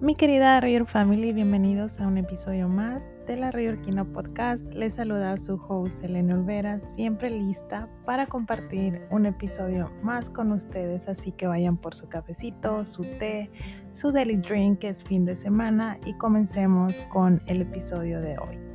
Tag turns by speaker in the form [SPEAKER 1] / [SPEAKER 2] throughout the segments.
[SPEAKER 1] Mi querida Rayor Family, bienvenidos a un episodio más de la Rayorquina Podcast. Les saluda su host Elena Olvera, siempre lista para compartir un episodio más con ustedes. Así que vayan por su cafecito, su té, su daily drink, que es fin de semana, y comencemos con el episodio de hoy.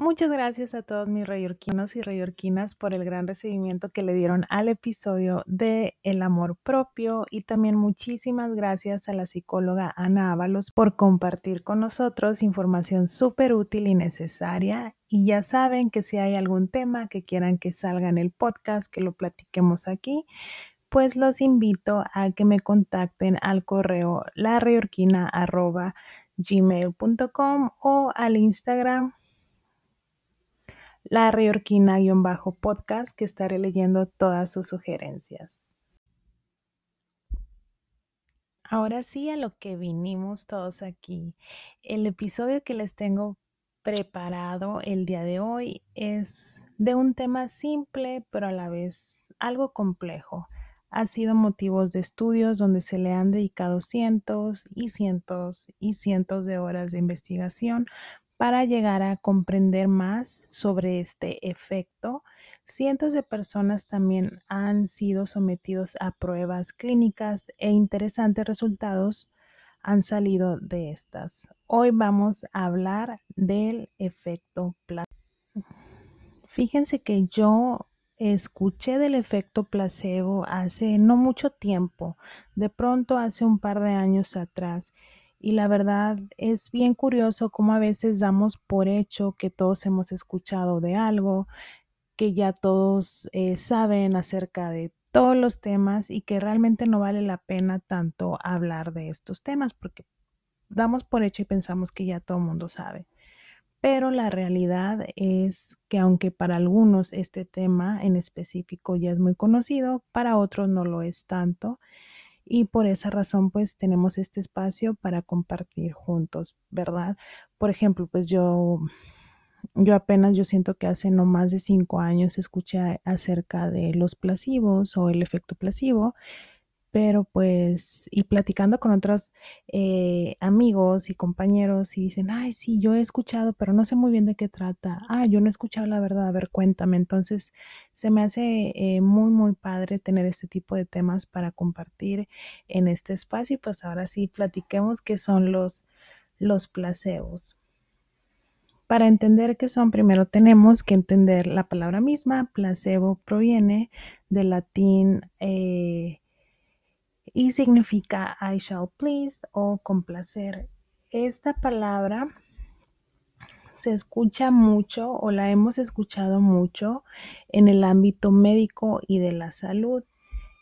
[SPEAKER 1] Muchas gracias a todos mis rayorquinos y rayorquinas por el gran recibimiento que le dieron al episodio de El amor propio y también muchísimas gracias a la psicóloga Ana Ábalos por compartir con nosotros información súper útil y necesaria. Y ya saben que si hay algún tema que quieran que salga en el podcast, que lo platiquemos aquí, pues los invito a que me contacten al correo larreorquina.gmail.com o al Instagram la Reorquina-podcast que estaré leyendo todas sus sugerencias. Ahora sí a lo que vinimos todos aquí. El episodio que les tengo preparado el día de hoy es de un tema simple pero a la vez algo complejo. Ha sido motivos de estudios donde se le han dedicado cientos y cientos y cientos de horas de investigación para llegar a comprender más sobre este efecto, cientos de personas también han sido sometidos a pruebas clínicas e interesantes resultados han salido de estas. Hoy vamos a hablar del efecto placebo. Fíjense que yo escuché del efecto placebo hace no mucho tiempo, de pronto hace un par de años atrás, y la verdad es bien curioso cómo a veces damos por hecho que todos hemos escuchado de algo, que ya todos eh, saben acerca de todos los temas y que realmente no vale la pena tanto hablar de estos temas porque damos por hecho y pensamos que ya todo el mundo sabe. Pero la realidad es que aunque para algunos este tema en específico ya es muy conocido, para otros no lo es tanto y por esa razón pues tenemos este espacio para compartir juntos, ¿verdad? Por ejemplo, pues yo, yo apenas, yo siento que hace no más de cinco años escuché acerca de los placebos o el efecto placebo pero pues, y platicando con otros eh, amigos y compañeros y dicen, ay, sí, yo he escuchado, pero no sé muy bien de qué trata. Ah, yo no he escuchado la verdad, a ver, cuéntame. Entonces, se me hace eh, muy, muy padre tener este tipo de temas para compartir en este espacio. Y pues ahora sí, platiquemos qué son los, los placebos. Para entender qué son, primero tenemos que entender la palabra misma. Placebo proviene del latín eh, y significa I shall please o complacer. Esta palabra se escucha mucho o la hemos escuchado mucho en el ámbito médico y de la salud.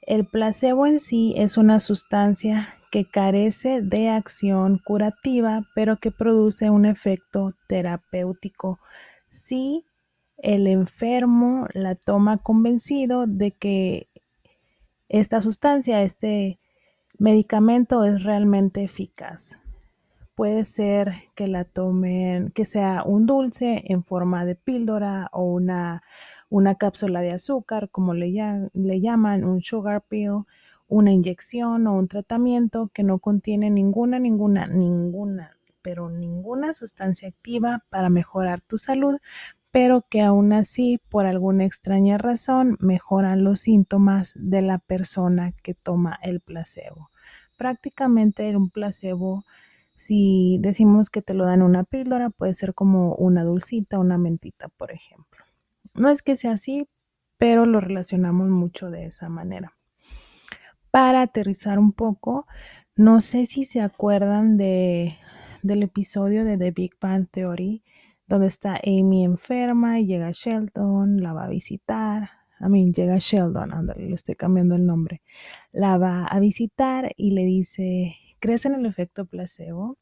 [SPEAKER 1] El placebo en sí es una sustancia que carece de acción curativa, pero que produce un efecto terapéutico si el enfermo la toma convencido de que esta sustancia, este medicamento es realmente eficaz. Puede ser que la tomen, que sea un dulce en forma de píldora o una, una cápsula de azúcar, como le, le llaman, un sugar pill, una inyección o un tratamiento que no contiene ninguna, ninguna, ninguna, pero ninguna sustancia activa para mejorar tu salud, pero que aún así, por alguna extraña razón, mejoran los síntomas de la persona que toma el placebo. Prácticamente un placebo, si decimos que te lo dan una píldora, puede ser como una dulcita, una mentita, por ejemplo. No es que sea así, pero lo relacionamos mucho de esa manera. Para aterrizar un poco, no sé si se acuerdan de, del episodio de The Big Bang Theory donde está Amy enferma y llega Sheldon, la va a visitar. A mí llega Sheldon, ándale, le estoy cambiando el nombre. La va a visitar y le dice, ¿crees en el efecto placebo?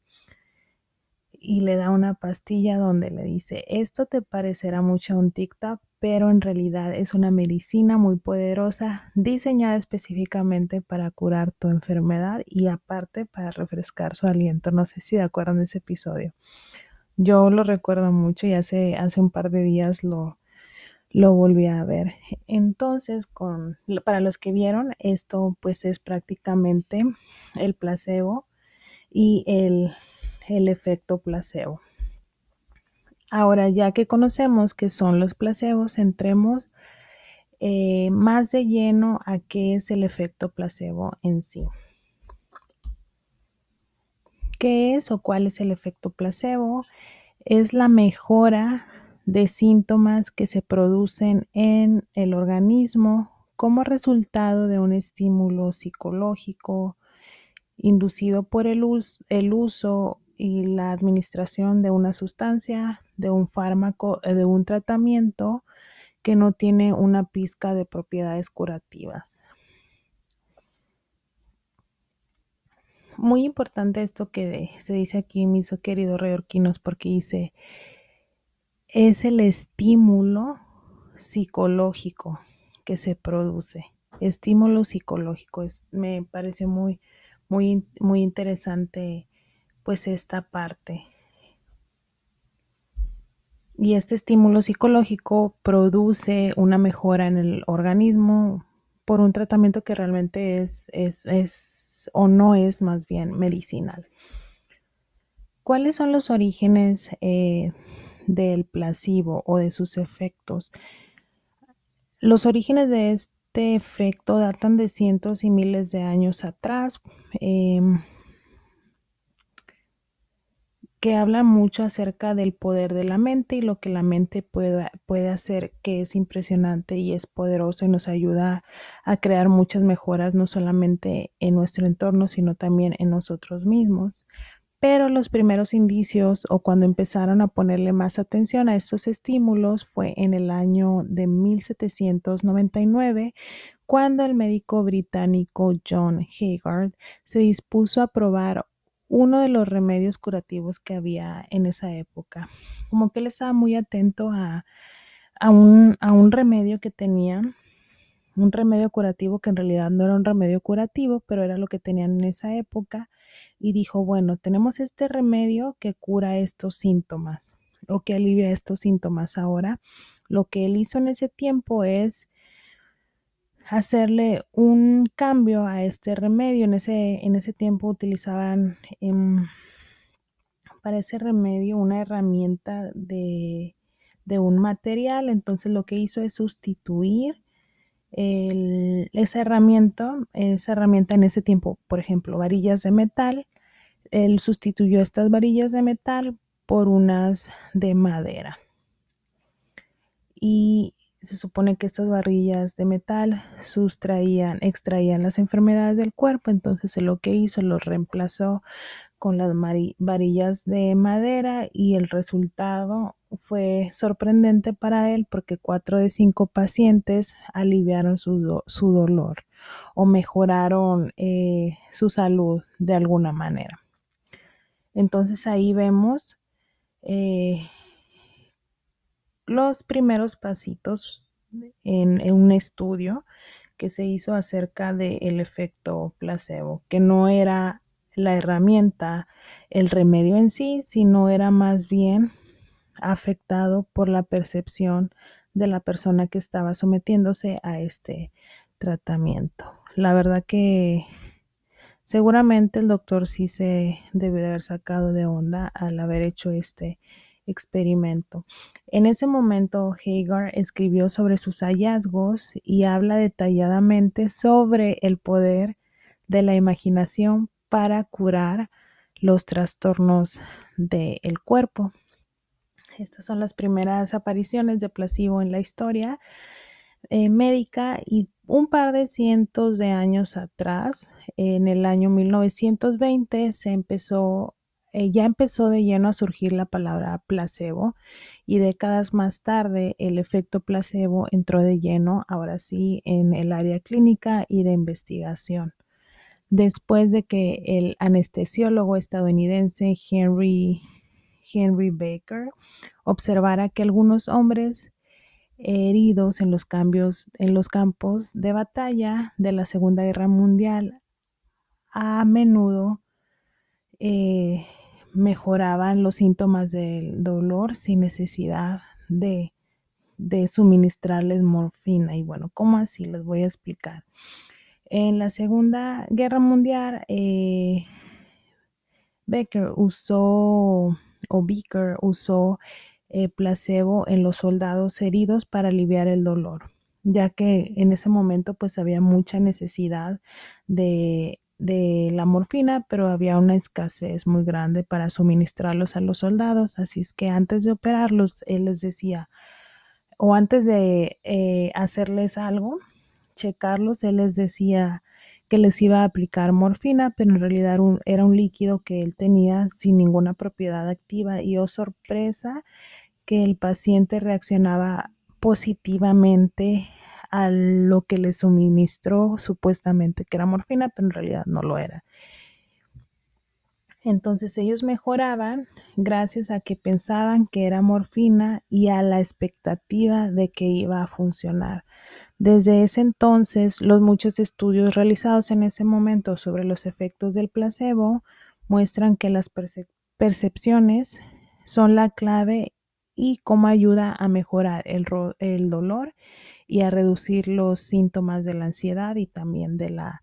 [SPEAKER 1] Y le da una pastilla donde le dice, esto te parecerá mucho a un TikTok, pero en realidad es una medicina muy poderosa diseñada específicamente para curar tu enfermedad y aparte para refrescar su aliento. No sé si de acuerdo en ese episodio. Yo lo recuerdo mucho y hace, hace un par de días lo, lo volví a ver. Entonces, con, para los que vieron, esto pues es prácticamente el placebo y el, el efecto placebo. Ahora, ya que conocemos qué son los placebos, entremos eh, más de lleno a qué es el efecto placebo en sí. ¿Qué es o cuál es el efecto placebo? Es la mejora de síntomas que se producen en el organismo como resultado de un estímulo psicológico inducido por el, el uso y la administración de una sustancia, de un fármaco, eh, de un tratamiento que no tiene una pizca de propiedades curativas. Muy importante esto que se dice aquí, mis queridos reorquinos, porque dice, es el estímulo psicológico que se produce. Estímulo psicológico. Es, me parece muy, muy, muy interesante pues esta parte. Y este estímulo psicológico produce una mejora en el organismo por un tratamiento que realmente es, es, o no es más bien medicinal. ¿Cuáles son los orígenes eh, del placebo o de sus efectos? Los orígenes de este efecto datan de cientos y miles de años atrás. Em, que habla mucho acerca del poder de la mente y lo que la mente puede, puede hacer, que es impresionante y es poderoso y nos ayuda a crear muchas mejoras, no solamente en nuestro entorno, sino también en nosotros mismos. Pero los primeros indicios o cuando empezaron a ponerle más atención a estos estímulos fue en el año de 1799, cuando el médico británico John Haggard se dispuso a probar uno de los remedios curativos que había en esa época. Como que él estaba muy atento a, un, un remedio que tenía, un remedio curativo que en realidad no era un remedio curativo, pero era lo que tenían en esa época. Y dijo, bueno, tenemos este remedio que cura estos síntomas o que alivia estos síntomas. Ahora, lo que él hizo en ese tiempo es hacerle un cambio a este remedio. En ese, en ese tiempo utilizaban em, para ese remedio una herramienta de, un material. Entonces lo que hizo es sustituir esa herramienta, esa herramienta en ese tiempo, por ejemplo, varillas de metal. Él sustituyó estas varillas de metal por unas de madera. Y se supone que estas varillas de metal sustraían, extraían las enfermedades del cuerpo, entonces lo que hizo lo reemplazó con las varillas de madera y el resultado fue sorprendente para él porque cuatro de cinco pacientes aliviaron su, dolor o mejoraron eh, su salud de alguna manera. Entonces ahí vemos eh, los primeros pasitos en, un estudio que se hizo acerca del efecto placebo, que no era la herramienta, el remedio en sí, sino era más bien afectado por la percepción de la persona que estaba sometiéndose a este tratamiento. La verdad que seguramente el doctor sí se debe de haber sacado de onda al haber hecho este experimento. En ese momento, Hagar escribió sobre sus hallazgos y habla detalladamente sobre el poder de la imaginación para curar los trastornos del cuerpo. Estas son las primeras apariciones de placebo en la historia eh, médica y un par de cientos de años atrás, en el año 1920, se empezó eh, ya empezó de lleno a surgir la palabra placebo y décadas más tarde el efecto placebo entró de lleno, ahora sí, en el área clínica y de investigación. Después de que el anestesiólogo estadounidense Henry, Henry Baker observara que algunos hombres heridos en los cambios en los campos de batalla de la Segunda Guerra Mundial a menudo eh, mejoraban los síntomas del dolor sin necesidad de de suministrarles morfina. Y bueno, ¿cómo así? Les voy a explicar. En la Segunda Guerra Mundial, eh, Becker usó, o Becker usó eh, placebo en los soldados heridos para aliviar el dolor, ya que en ese momento pues había mucha necesidad de, de la morfina, pero había una escasez muy grande para suministrarlos a los soldados, así es que antes de operarlos, él les decía, o antes de eh, hacerles algo, checarlos, él les decía que les iba a aplicar morfina, pero en realidad era un líquido que él tenía sin ninguna propiedad activa y oh sorpresa que el paciente reaccionaba positivamente a lo que le suministró supuestamente que era morfina, pero en realidad no lo era. Entonces ellos mejoraban gracias a que pensaban que era morfina y a la expectativa de que iba a funcionar. Desde ese entonces, los muchos estudios realizados en ese momento sobre los efectos del placebo muestran que las percepciones son la clave y cómo ayuda a mejorar el, el, dolor y a reducir los síntomas de la ansiedad y también de la,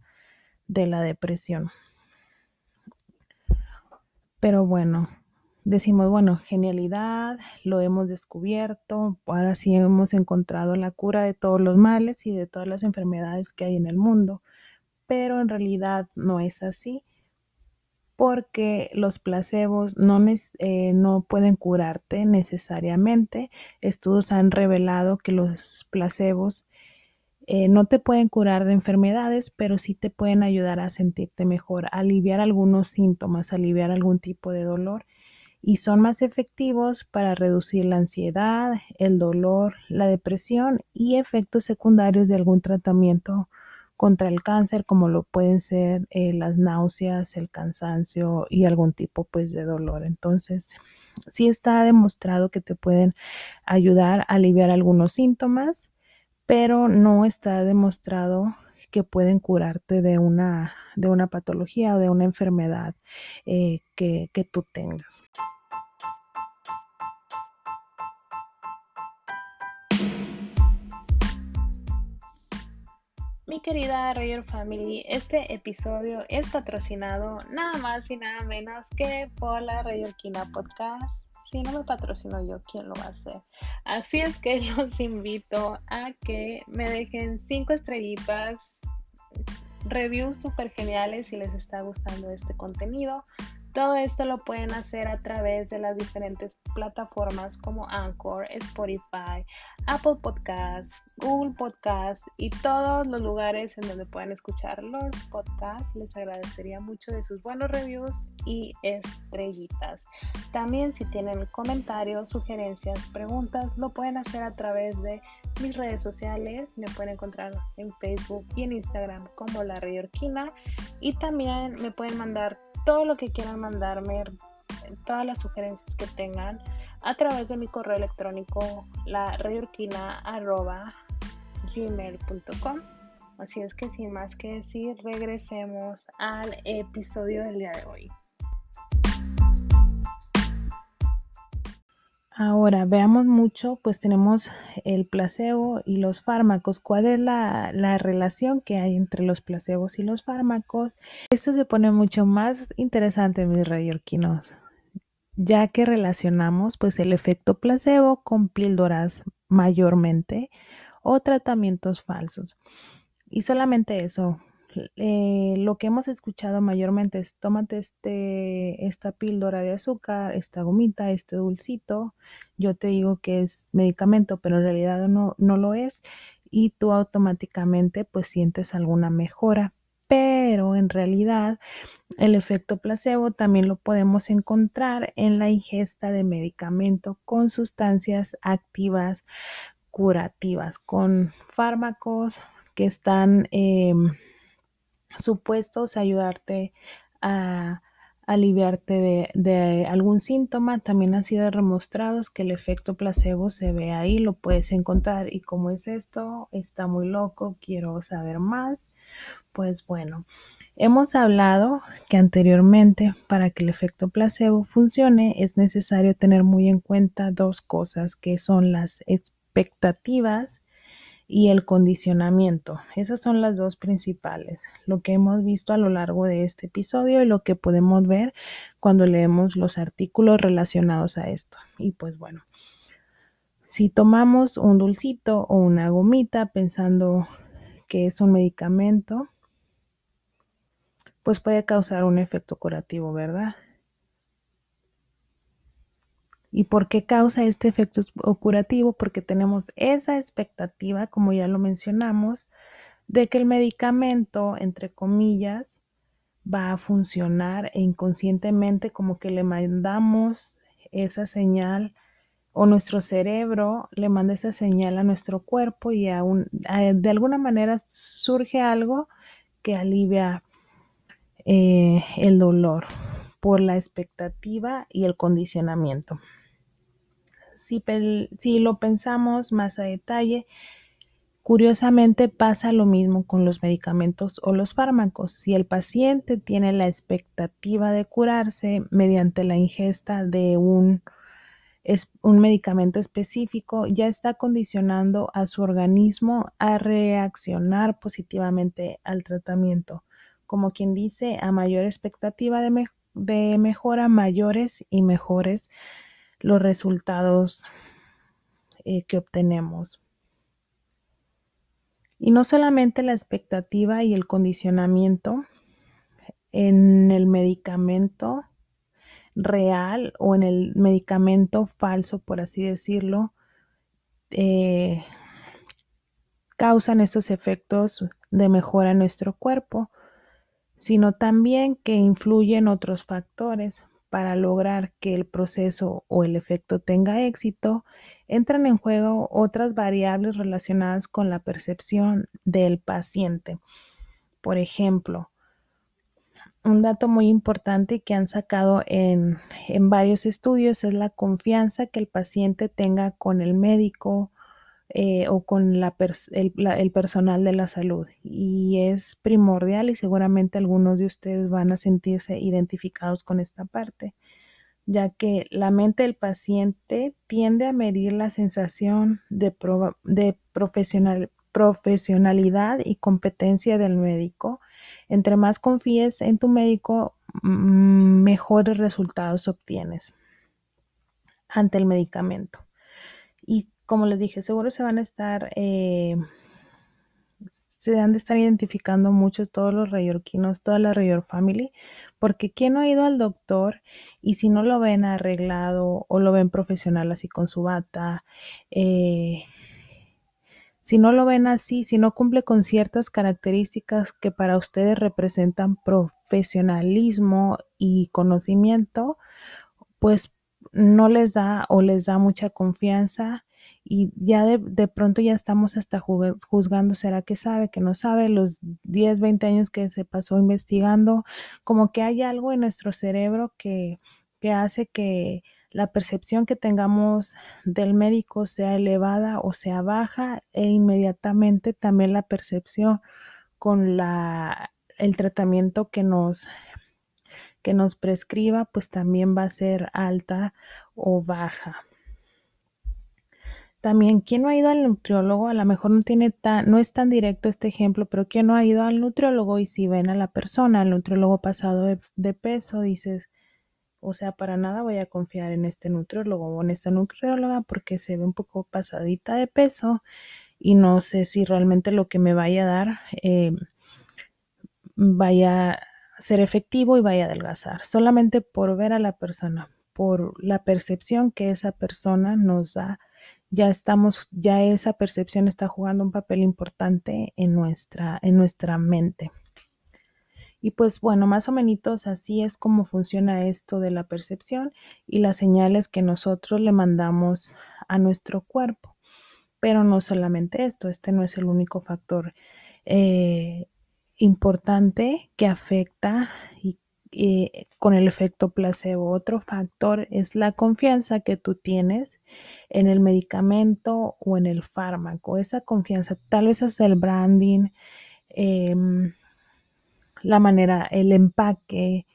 [SPEAKER 1] de la depresión. Pero bueno, decimos, bueno, genialidad, lo hemos descubierto, ahora sí hemos encontrado la cura de todos los males y de todas las enfermedades que hay en el mundo, pero en realidad no es así porque los placebos no, eh, no pueden curarte necesariamente. Estudios han revelado que los placebos eh, no te pueden curar de enfermedades, pero sí te pueden ayudar a sentirte mejor, aliviar algunos síntomas, aliviar algún tipo de dolor y son más efectivos para reducir la ansiedad, el dolor, la depresión y efectos secundarios de algún tratamiento contra el cáncer, como lo pueden ser eh, las náuseas, el cansancio y algún tipo pues de dolor. Entonces, sí está demostrado que te pueden ayudar a aliviar algunos síntomas pero no está demostrado que pueden curarte de una, de una patología o de una enfermedad eh, que, que tú tengas. Mi querida Rayer Family, este episodio es patrocinado nada más y nada menos que por la Rayerquina Podcast si no me patrocino yo, ¿quién lo va a hacer? Así es que los invito a que me dejen cinco estrellitas, reviews súper geniales si les está gustando este contenido. Todo esto lo pueden hacer a través de las diferentes plataformas como Anchor, Spotify, Apple Podcasts, Google Podcasts y todos los lugares en donde puedan escuchar los podcasts. Les agradecería mucho de sus buenos reviews y estrellitas. También si tienen comentarios, sugerencias, preguntas, lo pueden hacer a través de mis redes sociales. Me pueden encontrar en Facebook y en Instagram como La Orquina y también me pueden mandar todo lo que quieran mandarme, todas las sugerencias que tengan a través de mi correo electrónico la gmail.com Así es que sin más que decir, regresemos al episodio del día de hoy. Ahora veamos mucho, pues tenemos el placebo y los fármacos. ¿Cuál es la, relación que hay entre los placebos y los fármacos? Esto se pone mucho más interesante, mis rayolquinos, ya que relacionamos pues el efecto placebo con píldoras mayormente o tratamientos falsos. Y solamente eso, eh, lo que hemos escuchado mayormente es tómate este, esta píldora de azúcar, esta gomita, este dulcito. Yo te digo que es medicamento, pero en realidad no, no lo es. Y tú automáticamente pues sientes alguna mejora. Pero en realidad el efecto placebo también lo podemos encontrar en la ingesta de medicamento con sustancias activas curativas, con fármacos que están... Em, supuestos ayudarte a aliviarte de, algún síntoma. También ha sido demostrado que el efecto placebo se ve ahí, lo puedes encontrar. ¿Y cómo es esto? Está muy loco, quiero saber más. Pues bueno, hemos hablado que anteriormente para que el efecto placebo funcione es necesario tener muy en cuenta dos cosas que son las expectativas y el condicionamiento. Esas son las dos principales, lo que hemos visto a lo largo de este episodio y lo que podemos ver cuando leemos los artículos relacionados a esto. Y pues bueno, si tomamos un dulcito o una gomita pensando que es un medicamento, pues puede causar un efecto curativo, ¿verdad? ¿Y por qué causa este efecto curativo? Porque tenemos esa expectativa, como ya lo mencionamos, de que el medicamento, entre comillas, va a funcionar e inconscientemente como que le mandamos esa señal o nuestro cerebro le manda esa señal a nuestro cuerpo y de alguna manera surge algo que alivia eh, el dolor por la expectativa y el condicionamiento. Si, lo pensamos más a detalle, Curiosamente pasa lo mismo con los medicamentos o los fármacos. Si el paciente tiene la expectativa de curarse mediante la ingesta de un, un, medicamento específico, ya está condicionando a su organismo a reaccionar positivamente al tratamiento. Como quien dice, a mayor expectativa de, de mejora, mayores y mejores los resultados eh, que obtenemos. Y no solamente la expectativa y el condicionamiento en el medicamento real o en el medicamento falso, por así decirlo, eh, causan estos efectos de mejora en nuestro cuerpo, sino también que influyen otros factores para lograr que el proceso o el efecto tenga éxito, entran en juego otras variables relacionadas con la percepción del paciente. Por ejemplo, un dato muy importante que han sacado en, varios estudios es la confianza que el paciente tenga con el médico eh, o con el, personal de la salud. Y es primordial y seguramente algunos de ustedes van a sentirse identificados con esta parte, ya que la mente del paciente tiende a medir la sensación de, de profesionalidad y competencia del médico. Entre más confíes en tu médico, mejores resultados obtienes ante el medicamento. Y como les dije, seguro se van a estar, eh, se han de estar identificando mucho todos los rayorquinos, toda la rayor family, porque ¿quién no ha ido al doctor y si no lo ven arreglado o lo ven profesional así con su bata, eh, si no lo ven así, si no cumple con ciertas características que para ustedes representan profesionalismo y conocimiento, pues no les da o les da mucha confianza y ya de, pronto ya estamos hasta juzgando, ¿será que sabe, que no sabe? Los 10, 20 años que se pasó investigando, como que hay algo en nuestro cerebro que, que hace que la percepción que tengamos del médico sea elevada o sea baja e inmediatamente también la percepción con la, el tratamiento que nos que nos prescriba pues también va a ser alta o baja. También, ¿quién no ha ido al nutriólogo? A lo mejor no tiene tan, no es tan directo este ejemplo, pero ¿quién no ha ido al nutriólogo? Y si ven a la persona, al nutriólogo pasado de, peso, dices, o sea, para nada voy a confiar en este nutriólogo o en esta nutrióloga porque se ve un poco pasadita de peso y no sé si realmente lo que me vaya a dar eh, vaya a ser efectivo y vaya a adelgazar. Solamente por ver a la persona, por la percepción que esa persona nos da ya estamos, ya esa percepción está jugando un papel importante en nuestra, en nuestra mente. Y pues bueno, más o menos así es como funciona esto de la percepción y las señales que nosotros le mandamos a nuestro cuerpo. Pero no solamente esto, este no es el único factor eh, importante que afecta y eh, con el efecto placebo. Otro factor es la confianza que tú tienes en el medicamento o en el fármaco. Esa confianza, tal vez es el branding, em, la manera, el empaque,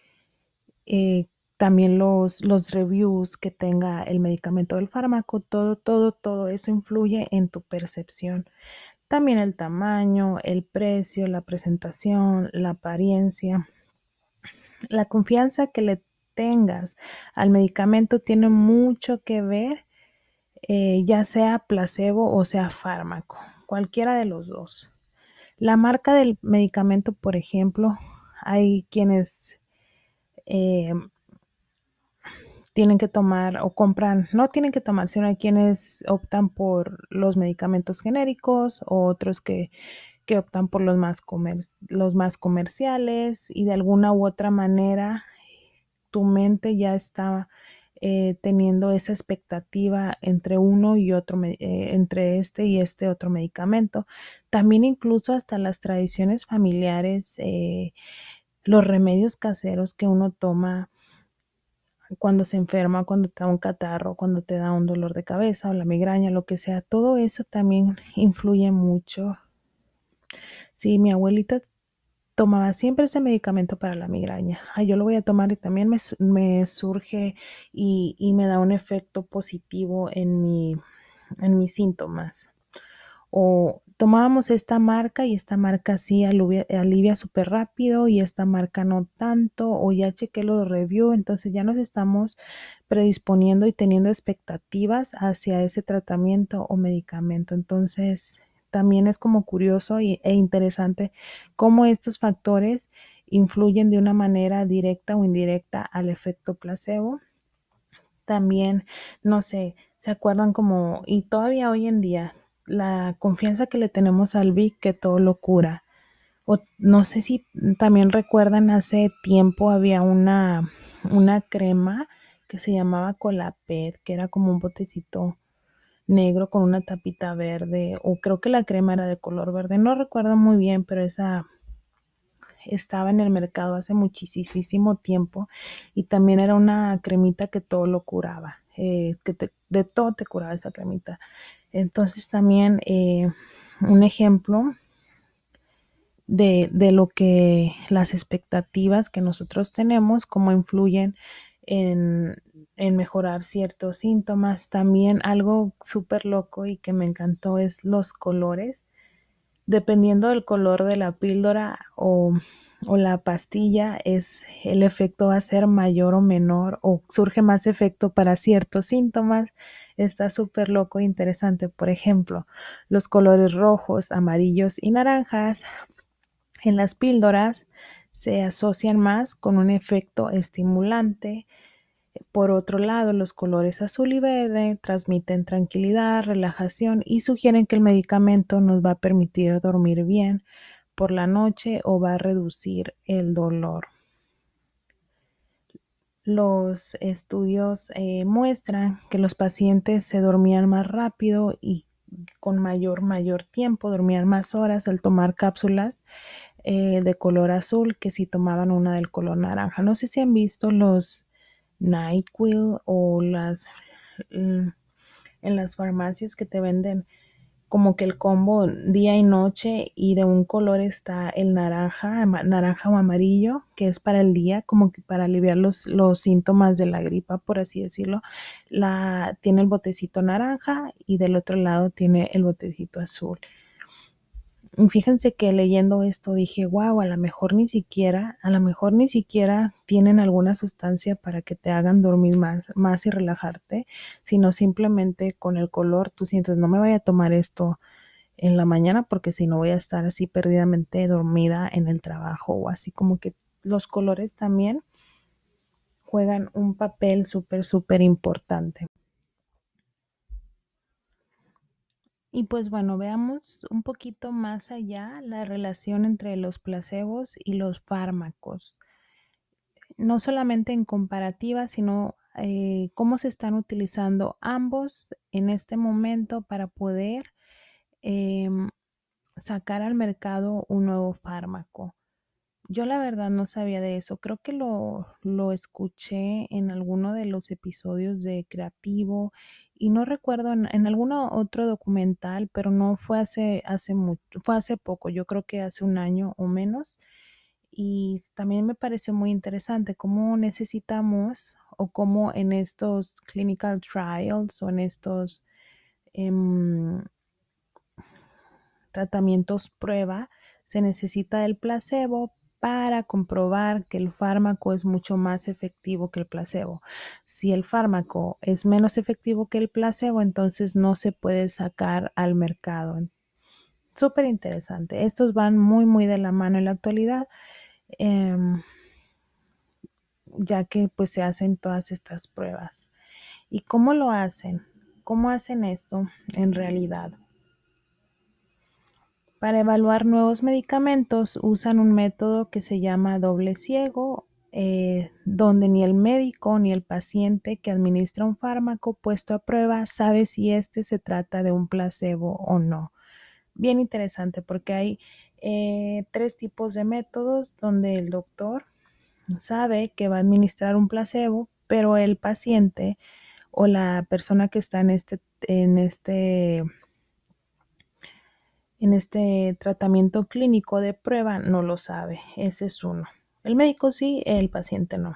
[SPEAKER 1] eh, también los, los reviews que tenga el medicamento del fármaco, todo, todo, todo eso influye en tu percepción. También el tamaño, el precio, la presentación, la apariencia. La confianza que le tengas al medicamento tiene mucho que ver, eh, ya sea placebo o sea fármaco, cualquiera de los dos. La marca del medicamento, por ejemplo, hay quienes eh, tienen que tomar o compran, no tienen que tomar, sino hay quienes optan por los medicamentos genéricos o otros que, optan por los más, los más comerciales y de alguna u otra manera tu mente ya está eh, teniendo esa expectativa entre uno y otro, eh, entre este y este otro medicamento. También incluso hasta las tradiciones familiares, eh, los remedios caseros que uno toma cuando se enferma, cuando te da un catarro, cuando te da un dolor de cabeza o la migraña, lo que sea, todo eso también influye mucho. Sí, mi abuelita tomaba siempre ese medicamento para la migraña. yo lo voy a tomar y también me, surge y, y, me da un efecto positivo en, mi, en mis síntomas. O tomábamos esta marca y esta marca sí alivia, súper rápido y esta marca no tanto, o ya chequé los review, entonces ya nos estamos predisponiendo y teniendo expectativas hacia ese tratamiento o medicamento. Entonces, también es como curioso e interesante cómo estos factores influyen de una manera directa o indirecta al efecto placebo. También, no sé, se acuerdan como, y todavía hoy en día, la confianza que le tenemos al Vic que todo lo cura. O no sé si también recuerdan, hace tiempo había una, una crema que se llamaba Colapet, que era como un botecito negro con una tapita verde, o creo que la crema era de color verde, no recuerdo muy bien, pero esa estaba en el mercado hace muchísimo tiempo y también era una cremita que todo lo curaba, eh, que de todo te curaba esa cremita. Entonces también eh, un ejemplo de, lo que las expectativas que nosotros tenemos, cómo influyen en, en mejorar ciertos síntomas. También algo súper loco y que me encantó es los colores. Dependiendo del color de la píldora o o la pastilla es el efecto va a ser mayor o menor o surge más efecto para ciertos síntomas. Está súper loco e interesante. Por ejemplo, los colores rojos, amarillos y naranjas en las píldoras se asocian más con un efecto estimulante. Por otro lado, los colores azul y verde transmiten tranquilidad, relajación y sugieren que el medicamento nos va a permitir dormir bien por la noche o va a reducir el dolor. Los estudios eh, muestran que los pacientes se dormían más rápido y con mayor, mayor tiempo, dormían más horas al tomar cápsulas eh, de color azul que si tomaban una del color naranja. No sé si han visto los NyQuil o las mm, en las farmacias que te venden como que el combo día y noche y de un color está el naranja, naranja o amarillo, que es para el día, como que para aliviar los, los síntomas de la gripa, por así decirlo. La, tiene el botecito naranja y del otro lado tiene el botecito azul fíjense que leyendo esto dije, wow, a lo mejor ni siquiera, a lo mejor ni siquiera tienen alguna sustancia para que te hagan dormir más, más y relajarte, sino simplemente con el color tú sientes, no me voy a tomar esto en la mañana porque si no voy a estar así perdidamente dormida en el trabajo o así como que los colores también juegan un papel súper, súper importante. Y pues bueno, veamos un poquito más allá la relación entre los placebos y los fármacos. No solamente en comparativa, sino eh, cómo se están utilizando ambos en este momento para poder em, sacar al mercado un nuevo fármaco. Yo la verdad no sabía de eso. Creo que lo, lo escuché en alguno de los episodios de Creativo y no recuerdo en, en algún otro documental, pero no fue hace, hace mucho, fue hace poco, yo creo que hace un año o menos. y también me pareció muy interesante cómo necesitamos o cómo en estos clinical trials o en estos em, tratamientos prueba se necesita el placebo para comprobar que el fármaco es mucho más efectivo que el placebo. Si el fármaco es menos efectivo que el placebo, entonces no se puede sacar al mercado. Súper interesante. Estos van muy, muy de la mano en la actualidad, em, ya que pues se hacen todas estas pruebas. ¿Y cómo lo hacen? ¿Cómo hacen esto en realidad? Para evaluar nuevos medicamentos usan un método que se llama doble ciego, eh, donde ni el médico ni el paciente que administra un fármaco puesto a prueba sabe si este se trata de un placebo o no. Bien interesante porque hay eh, tres tipos de métodos donde el doctor sabe que va a administrar un placebo, pero el paciente o la persona que está en este, en este en este tratamiento clínico de prueba no lo sabe. Ese es uno. El médico sí, el paciente no.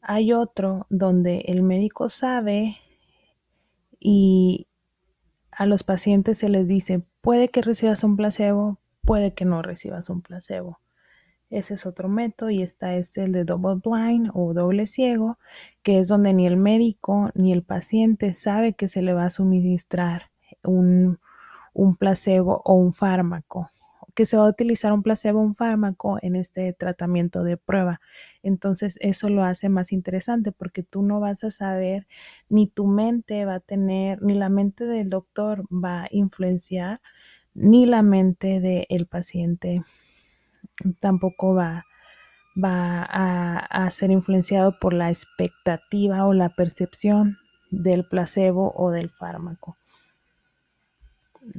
[SPEAKER 1] Hay otro donde el médico sabe y a los pacientes se les dice, puede que recibas un placebo, puede que no recibas un placebo. Ese es otro método y está este el de double blind o doble ciego, que es donde ni el médico ni el paciente sabe que se le va a suministrar un un placebo o un fármaco, que se va a utilizar un placebo o un fármaco en este tratamiento de prueba. Entonces eso lo hace más interesante porque tú no vas a saber, ni tu mente va a tener, ni la mente del doctor va a influenciar, ni la mente del paciente tampoco va, va a, a ser influenciado por la expectativa o la percepción del placebo o del fármaco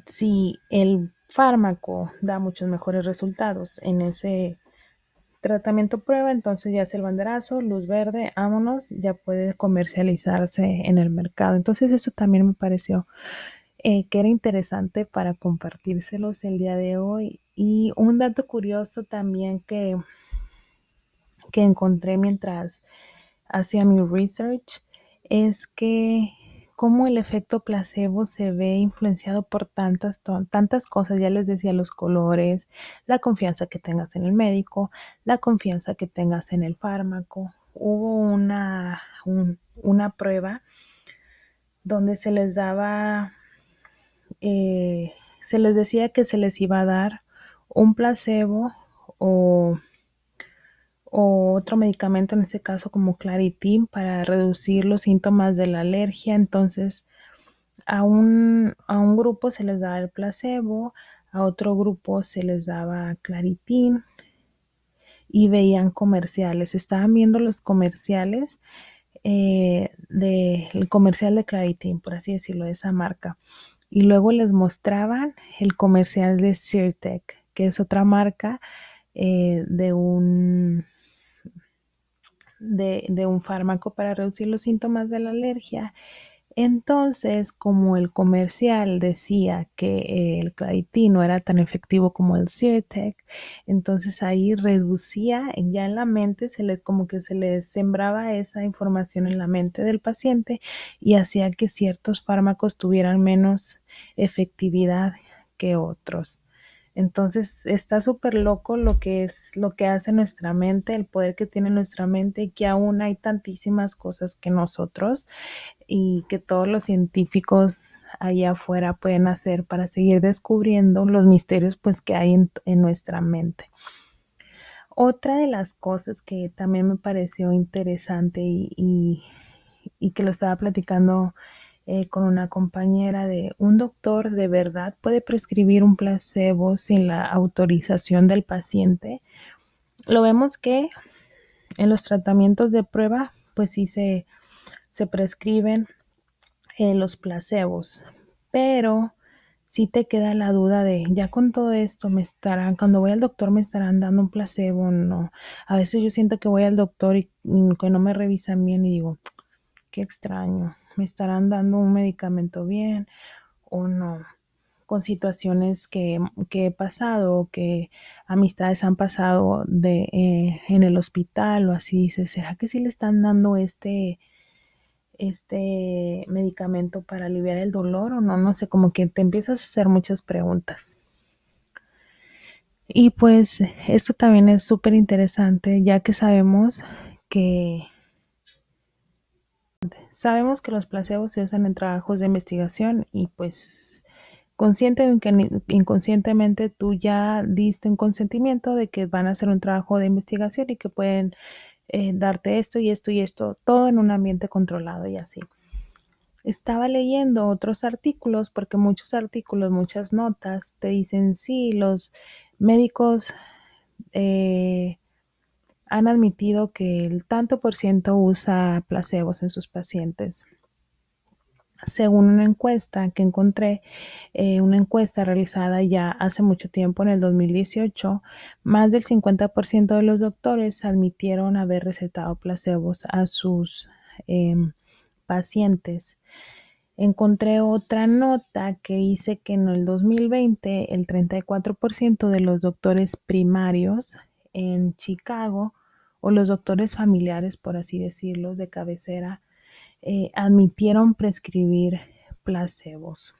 [SPEAKER 1] si el fármaco da muchos mejores resultados en ese tratamiento prueba, entonces ya es el banderazo, luz verde, vámonos, ya puede comercializarse en el mercado. Entonces eso también me pareció eh, que era interesante para compartírselos el día de hoy. Y un dato curioso también que, que encontré mientras hacía mi research es que cómo el efecto placebo se ve influenciado por tantas, tantas cosas. Ya les decía los colores, la confianza que tengas en el médico, la confianza que tengas en el fármaco. Hubo una, una prueba donde se les daba, eh, se les decía que se les iba a dar un placebo o o otro medicamento, en este caso como Claritin, para reducir los síntomas de la alergia. Entonces, a un, a un grupo se les daba el placebo, a otro grupo se les daba Claritin y veían comerciales. Estaban viendo los comerciales eh, del comercial de Claritin, por así decirlo, de esa marca. Y luego les mostraban el comercial de Sirtec, que es otra marca eh, de un de, un fármaco para reducir los síntomas de la alergia. Entonces, como el comercial decía que el Claritin no era tan efectivo como el Sirtec, entonces ahí reducía ya en la mente, se les como que se les sembraba esa información en la mente del paciente y hacía que ciertos fármacos tuvieran menos efectividad que otros. Entonces está súper loco lo que es, lo que hace nuestra mente, el poder que tiene nuestra mente y que aún hay tantísimas cosas que nosotros y que todos los científicos allá afuera pueden hacer para seguir descubriendo los misterios pues que hay en, nuestra mente. Otra de las cosas que también me pareció interesante y que lo estaba platicando eh, con una compañera de un doctor de verdad puede prescribir un placebo sin la autorización del paciente. Lo vemos que en los tratamientos de prueba, pues sí se, se prescriben eh, los placebos, pero si te queda la duda de ya con todo esto me estarán, cuando voy al doctor me estarán dando un placebo, no. A veces yo siento que voy al doctor y que no me revisan bien y digo, qué extraño me estarán dando un medicamento bien o no. con situaciones que, que he pasado, que amistades han pasado de, eh, en el hospital o así, dices, ¿será que sí le están dando este, este medicamento para aliviar el dolor o no? No sé, como que te empiezas a hacer muchas preguntas. Y pues esto también es súper interesante ya que sabemos que sabemos que los placebos se usan en trabajos de investigación y pues consciente o inconscientemente tú ya diste un consentimiento de que van a hacer un trabajo de investigación y que pueden eh, darte esto y esto y esto, todo en un ambiente controlado y así. Estaba leyendo otros artículos porque muchos artículos, muchas notas te dicen sí, los médicos eh, han admitido que el tanto por ciento usa placebos en sus pacientes. Según una encuesta que encontré, eh, una encuesta realizada ya hace mucho tiempo, en el 2018, más del 50% de los doctores admitieron haber recetado placebos a sus em, pacientes. Encontré otra nota que dice que en el 2020 el 34% de los doctores primarios en Chicago o los doctores familiares, por así decirlo, de cabecera, eh, admitieron prescribir placebos.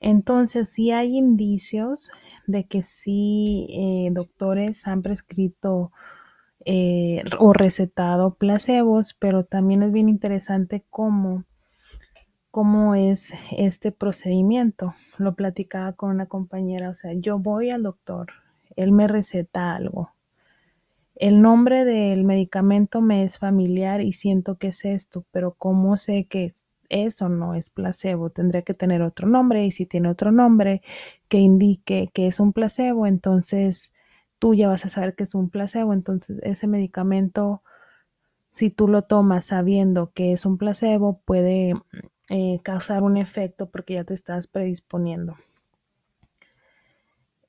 [SPEAKER 1] Entonces, sí hay indicios de que sí eh, doctores han prescrito eh, o recetado placebos, pero también es bien interesante cómo cómo es este procedimiento. Lo platicaba con una compañera, o sea, yo voy al doctor, él me receta algo. El nombre del medicamento me es familiar y siento que es esto, pero ¿cómo sé que eso no es placebo? Tendría que tener otro nombre y si tiene otro nombre que indique que es un placebo, entonces tú ya vas a saber que es un placebo. Entonces ese medicamento, si tú lo tomas sabiendo que es un placebo, puede eh, causar un efecto porque ya te estás predisponiendo.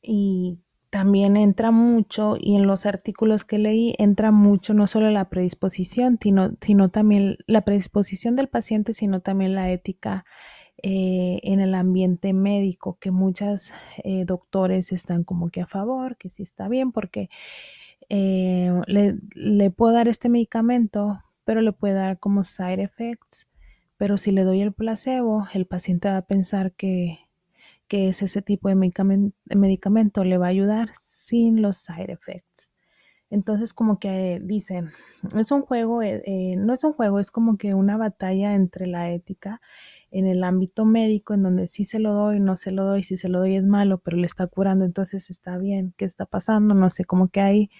[SPEAKER 1] Y también entra mucho, y en los artículos que leí, entra mucho no solo la predisposición, sino, también la predisposición del paciente, sino también la ética eh, en el ambiente médico, que muchos eh, doctores están como que a favor, que sí está bien, porque le, le puedo dar este medicamento, pero le puede dar como side effects pero si le doy el placebo, el paciente va a pensar que, es ese tipo de medicamento, le va a ayudar sin los side effects. Entonces como que dicen, es un juego, eh, eh, no es un juego, es como que una batalla entre la ética en el ámbito médico, en donde sí se lo doy, no se lo doy, si se lo doy es malo, pero le está curando, entonces está bien, ¿qué está pasando? No sé, como que hay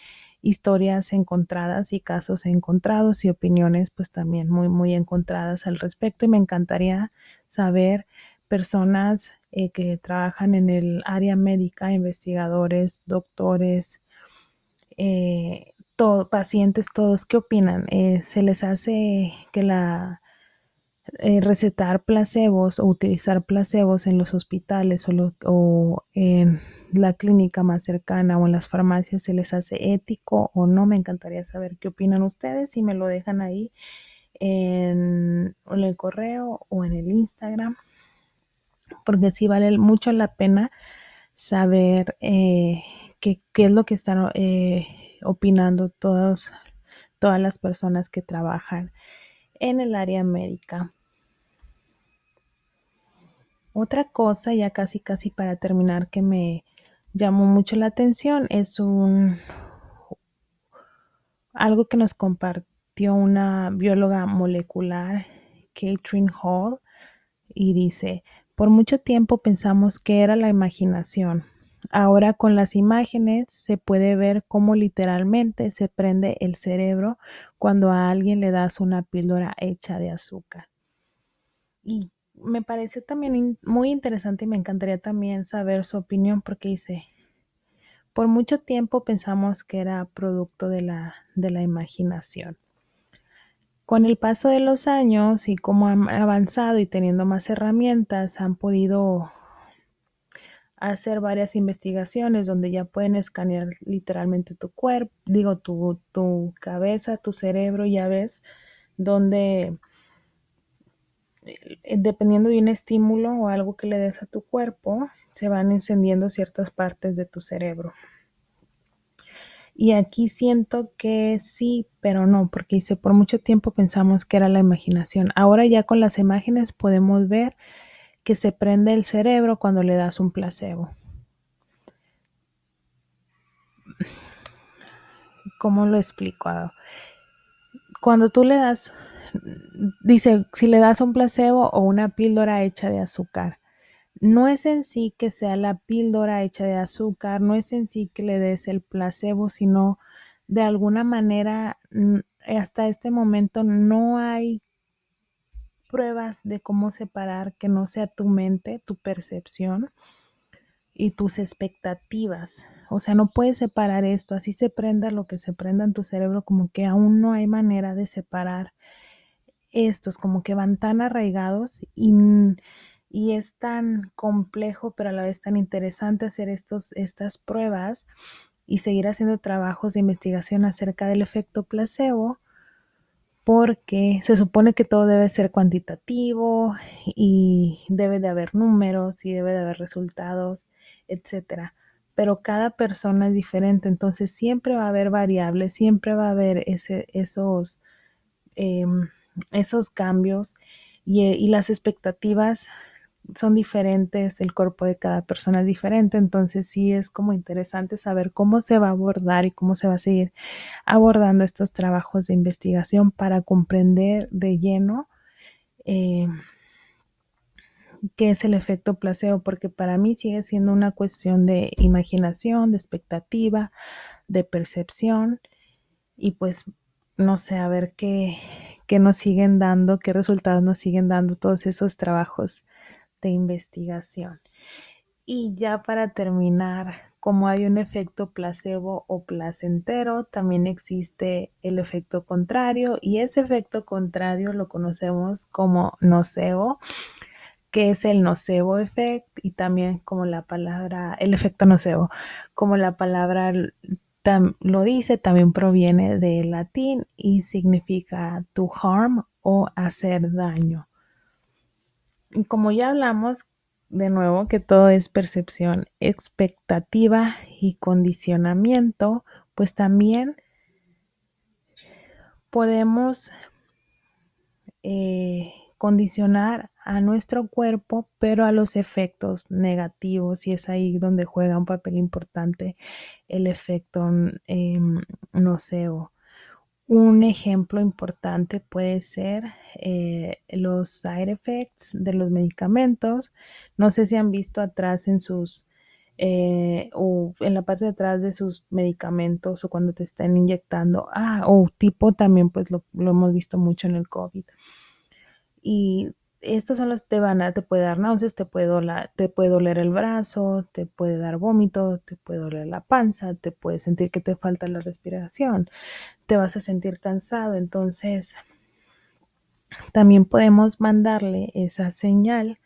[SPEAKER 1] historias encontradas y casos encontrados y opiniones pues también muy, muy encontradas al respecto y me encantaría saber personas eh, que trabajan en el área médica, investigadores, doctores, eh, pacientes, todos, ¿qué opinan? Eh, ¿Se les hace que la eh, recetar placebos o utilizar placebos en los hospitales o, en la clínica más cercana o en las farmacias se les hace ético o no. Me encantaría saber qué opinan ustedes y me lo dejan ahí en, el correo o en el Instagram porque sí vale mucho la pena saber eh, qué, es lo que están eh, opinando todas las personas que trabajan en el área médica. Otra cosa, ya casi casi para terminar, que me llamó mucho la atención es un algo que nos compartió una bióloga molecular, Catherine Hall, y dice, por mucho tiempo pensamos que era la imaginación. Ahora con las imágenes se puede ver cómo literalmente se prende el cerebro cuando a alguien le das una píldora hecha de azúcar. Y me parece también muy interesante y me encantaría también saber su opinión porque dice, por mucho tiempo pensamos que era producto de la, de la imaginación. Con el paso de los años y como han avanzado y teniendo más herramientas, han podido hacer varias investigaciones donde ya pueden escanear literalmente tu cuerpo, digo, tu, tu cabeza, tu cerebro, ya ves, donde eh, dependiendo de un estímulo o algo que le des a tu cuerpo, se van encendiendo ciertas partes de tu cerebro. Y aquí siento que sí, pero no, porque dice, por mucho tiempo pensamos que era la imaginación. Ahora ya con las imágenes podemos ver que se prende el cerebro cuando le das un placebo. ¿Cómo lo explico? Cuando tú le das, dice, si le das un placebo o una píldora hecha de azúcar, no es en sí que sea la píldora hecha de azúcar, no es en sí que le des el placebo, sino de alguna manera hasta este momento no hay pruebas de cómo separar que no sea tu mente, tu percepción y tus expectativas. O sea, no puedes separar esto, así se prenda lo que se prenda en tu cerebro, como que aún no hay manera de separar estos, como que van tan arraigados y y es tan complejo, pero a la vez tan interesante hacer estos, estas pruebas y seguir haciendo trabajos de investigación acerca del efecto placebo, porque se supone que todo debe ser cuantitativo y debe de haber números y debe de haber resultados, etcétera. Pero cada persona es diferente, entonces siempre va a haber variables, siempre va a haber ese, esos, em, esos cambios y, y las expectativas son diferentes, el cuerpo de cada persona es diferente, entonces sí es como interesante saber cómo se va a abordar y cómo se va a seguir abordando estos trabajos de investigación para comprender de lleno eh, qué es el efecto placebo, porque para mí sigue siendo una cuestión de imaginación, de expectativa, de percepción y pues no sé, a ver qué, qué nos siguen dando, qué resultados nos siguen dando todos esos trabajos de investigación. Y ya para terminar, como hay un efecto placebo o placentero, también existe el efecto contrario y ese efecto contrario lo conocemos como nocebo, que es el nocebo effect y también como la palabra, el efecto nocebo, como la palabra lo dice, también proviene del latín y significa to harm o hacer daño. Y como ya hablamos, de nuevo que todo es percepción, expectativa y condicionamiento, pues también podemos eh, condicionar a nuestro cuerpo, pero a los efectos negativos, y es ahí donde juega un papel importante el efecto eh, nocebo. Un ejemplo importante puede ser eh, los side effects de los medicamentos. No sé si han visto atrás en sus eh, o en la parte de atrás de sus medicamentos o cuando te están inyectando. Ah, o tipo también, pues lo, lo hemos visto mucho en el COVID. Y estos son los te van a, te puede dar náuseas, te puede, doler, te puede doler el brazo, te puede dar vómito, te puede doler la panza, te puede sentir que te falta la respiración, te vas a sentir cansado. Entonces, también podemos mandarle esa señal.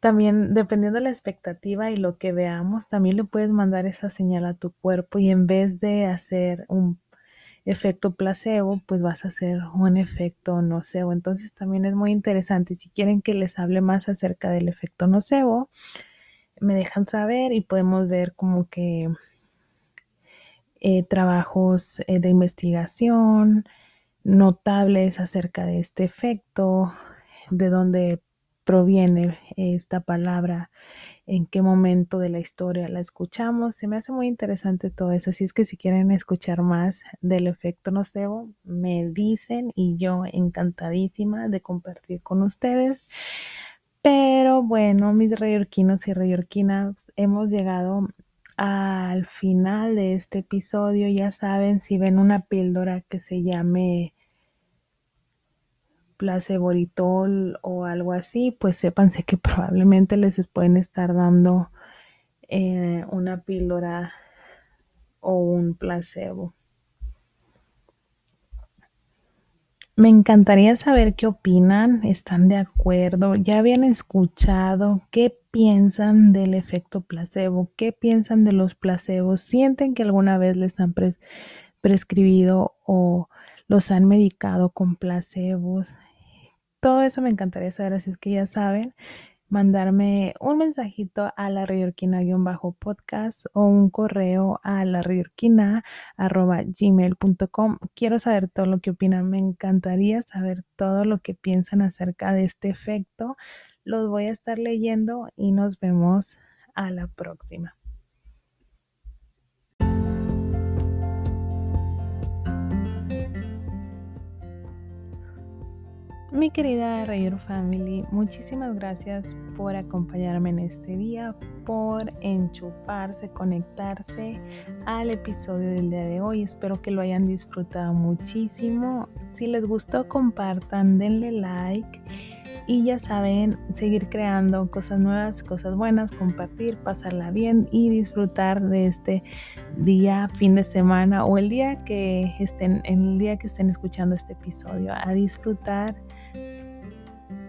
[SPEAKER 1] También, dependiendo de la expectativa y lo que veamos, también le puedes mandar esa señal a tu cuerpo y en vez de hacer un efecto placebo, pues vas a hacer un efecto nocebo. Entonces también es muy interesante. Si quieren que les hable más acerca del efecto nocebo, me dejan saber y podemos ver como que eh, trabajos eh, de investigación notables acerca de este efecto, de dónde proviene esta palabra en qué momento de la historia la escuchamos. Se me hace muy interesante todo eso. Así es que si quieren escuchar más del efecto nocebo, me dicen y yo encantadísima de compartir con ustedes. Pero bueno, mis reyorquinos y reyorquinas, hemos llegado al final de este episodio. Ya saben, si ven una píldora que se llame placeboritol o algo así, pues sépanse que probablemente les pueden estar dando eh, una píldora o un placebo. Me encantaría saber qué opinan, están de acuerdo, ya habían escuchado, qué piensan del efecto placebo, qué piensan de los placebos, sienten que alguna vez les han prescribido o los han medicado con placebos, Todo eso me encantaría saber, así es que ya saben, mandarme un mensajito a la bajo podcast o un correo a la gmail.com. Quiero saber todo lo que opinan. Me encantaría saber todo lo que piensan acerca de este efecto. Los voy a estar leyendo y nos vemos a la próxima. Mi querida Rayor Family, muchísimas gracias por acompañarme en este día, por enchufarse, conectarse al episodio del día de hoy. Espero que lo hayan disfrutado muchísimo. Si les gustó, compartan, denle like y ya saben, seguir creando cosas nuevas, cosas buenas, compartir, pasarla bien y disfrutar de este día, fin de semana o el día que estén, el día que estén escuchando este episodio, a disfrutar